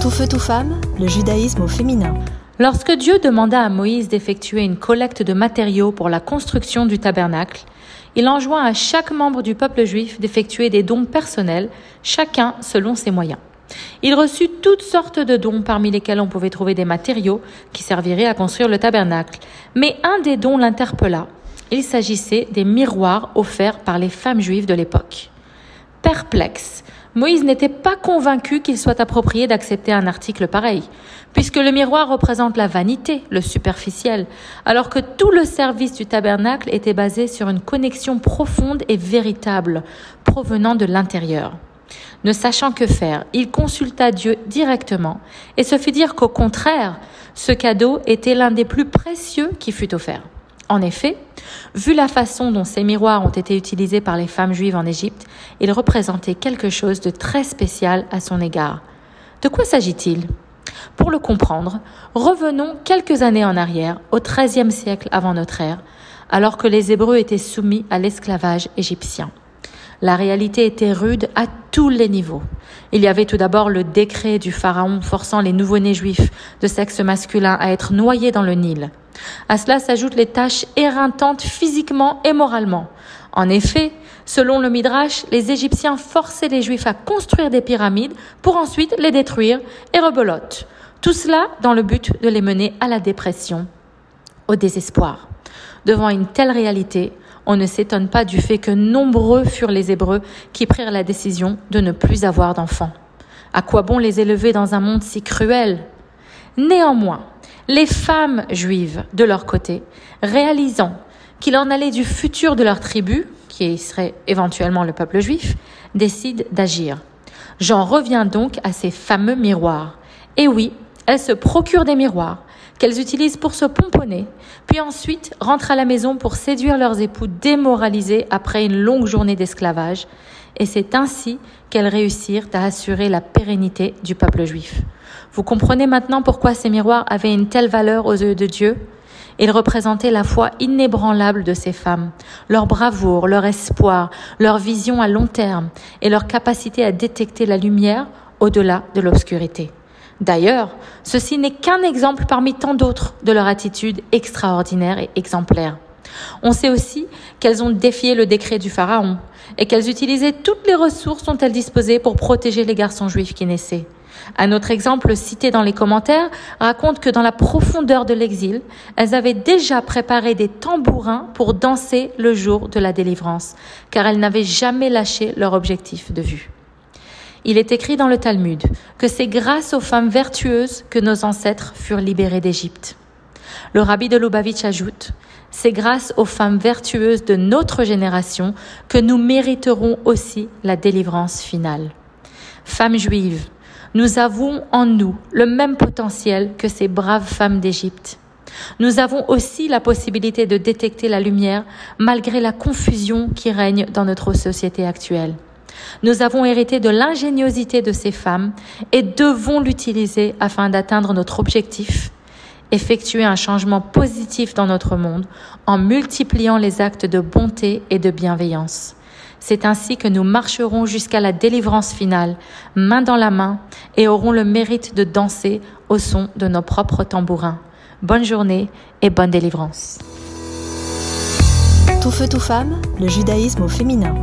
Tout feu, tout femme, le judaïsme au féminin. Lorsque Dieu demanda à Moïse d'effectuer une collecte de matériaux pour la construction du tabernacle, il enjoint à chaque membre du peuple juif d'effectuer des dons personnels, chacun selon ses moyens. Il reçut toutes sortes de dons parmi lesquels on pouvait trouver des matériaux qui serviraient à construire le tabernacle. Mais un des dons l'interpella. Il s'agissait des miroirs offerts par les femmes juives de l'époque. Perplexe, Moïse n'était pas convaincu qu'il soit approprié d'accepter un article pareil, puisque le miroir représente la vanité, le superficiel, alors que tout le service du tabernacle était basé sur une connexion profonde et véritable, provenant de l'intérieur. Ne sachant que faire, il consulta Dieu directement et se fit dire qu'au contraire, ce cadeau était l'un des plus précieux qui fut offert. En effet, vu la façon dont ces miroirs ont été utilisés par les femmes juives en Égypte, ils représentaient quelque chose de très spécial à son égard. De quoi s'agit-il? Pour le comprendre, revenons quelques années en arrière, au XIIIe siècle avant notre ère, alors que les Hébreux étaient soumis à l'esclavage égyptien. La réalité était rude à tous les niveaux. Il y avait tout d'abord le décret du pharaon forçant les nouveau-nés juifs de sexe masculin à être noyés dans le Nil. À cela s'ajoutent les tâches éreintantes physiquement et moralement. En effet, selon le Midrash, les Égyptiens forçaient les Juifs à construire des pyramides pour ensuite les détruire et rebelote. Tout cela dans le but de les mener à la dépression, au désespoir. Devant une telle réalité, on ne s'étonne pas du fait que nombreux furent les Hébreux qui prirent la décision de ne plus avoir d'enfants. À quoi bon les élever dans un monde si cruel? Néanmoins, les femmes juives, de leur côté, réalisant qu'il en allait du futur de leur tribu, qui serait éventuellement le peuple juif, décident d'agir. J'en reviens donc à ces fameux miroirs. Et oui, elles se procurent des miroirs qu'elles utilisent pour se pomponner, puis ensuite rentrent à la maison pour séduire leurs époux démoralisés après une longue journée d'esclavage, et c'est ainsi qu'elles réussirent à assurer la pérennité du peuple juif. Vous comprenez maintenant pourquoi ces miroirs avaient une telle valeur aux yeux de Dieu? Ils représentaient la foi inébranlable de ces femmes, leur bravoure, leur espoir, leur vision à long terme et leur capacité à détecter la lumière au-delà de l'obscurité. D'ailleurs, ceci n'est qu'un exemple parmi tant d'autres de leur attitude extraordinaire et exemplaire. On sait aussi qu'elles ont défié le décret du Pharaon et qu'elles utilisaient toutes les ressources dont elles disposaient pour protéger les garçons juifs qui naissaient. Un autre exemple cité dans les commentaires raconte que dans la profondeur de l'exil, elles avaient déjà préparé des tambourins pour danser le jour de la délivrance, car elles n'avaient jamais lâché leur objectif de vue. Il est écrit dans le Talmud que c'est grâce aux femmes vertueuses que nos ancêtres furent libérés d'Égypte. Le rabbi de Lubavitch ajoute C'est grâce aux femmes vertueuses de notre génération que nous mériterons aussi la délivrance finale. Femmes juives, nous avons en nous le même potentiel que ces braves femmes d'Égypte. Nous avons aussi la possibilité de détecter la lumière malgré la confusion qui règne dans notre société actuelle. Nous avons hérité de l'ingéniosité de ces femmes et devons l'utiliser afin d'atteindre notre objectif, effectuer un changement positif dans notre monde en multipliant les actes de bonté et de bienveillance. C'est ainsi que nous marcherons jusqu'à la délivrance finale, main dans la main, et aurons le mérite de danser au son de nos propres tambourins. Bonne journée et bonne délivrance. Tout feu, tout femme, le judaïsme au féminin.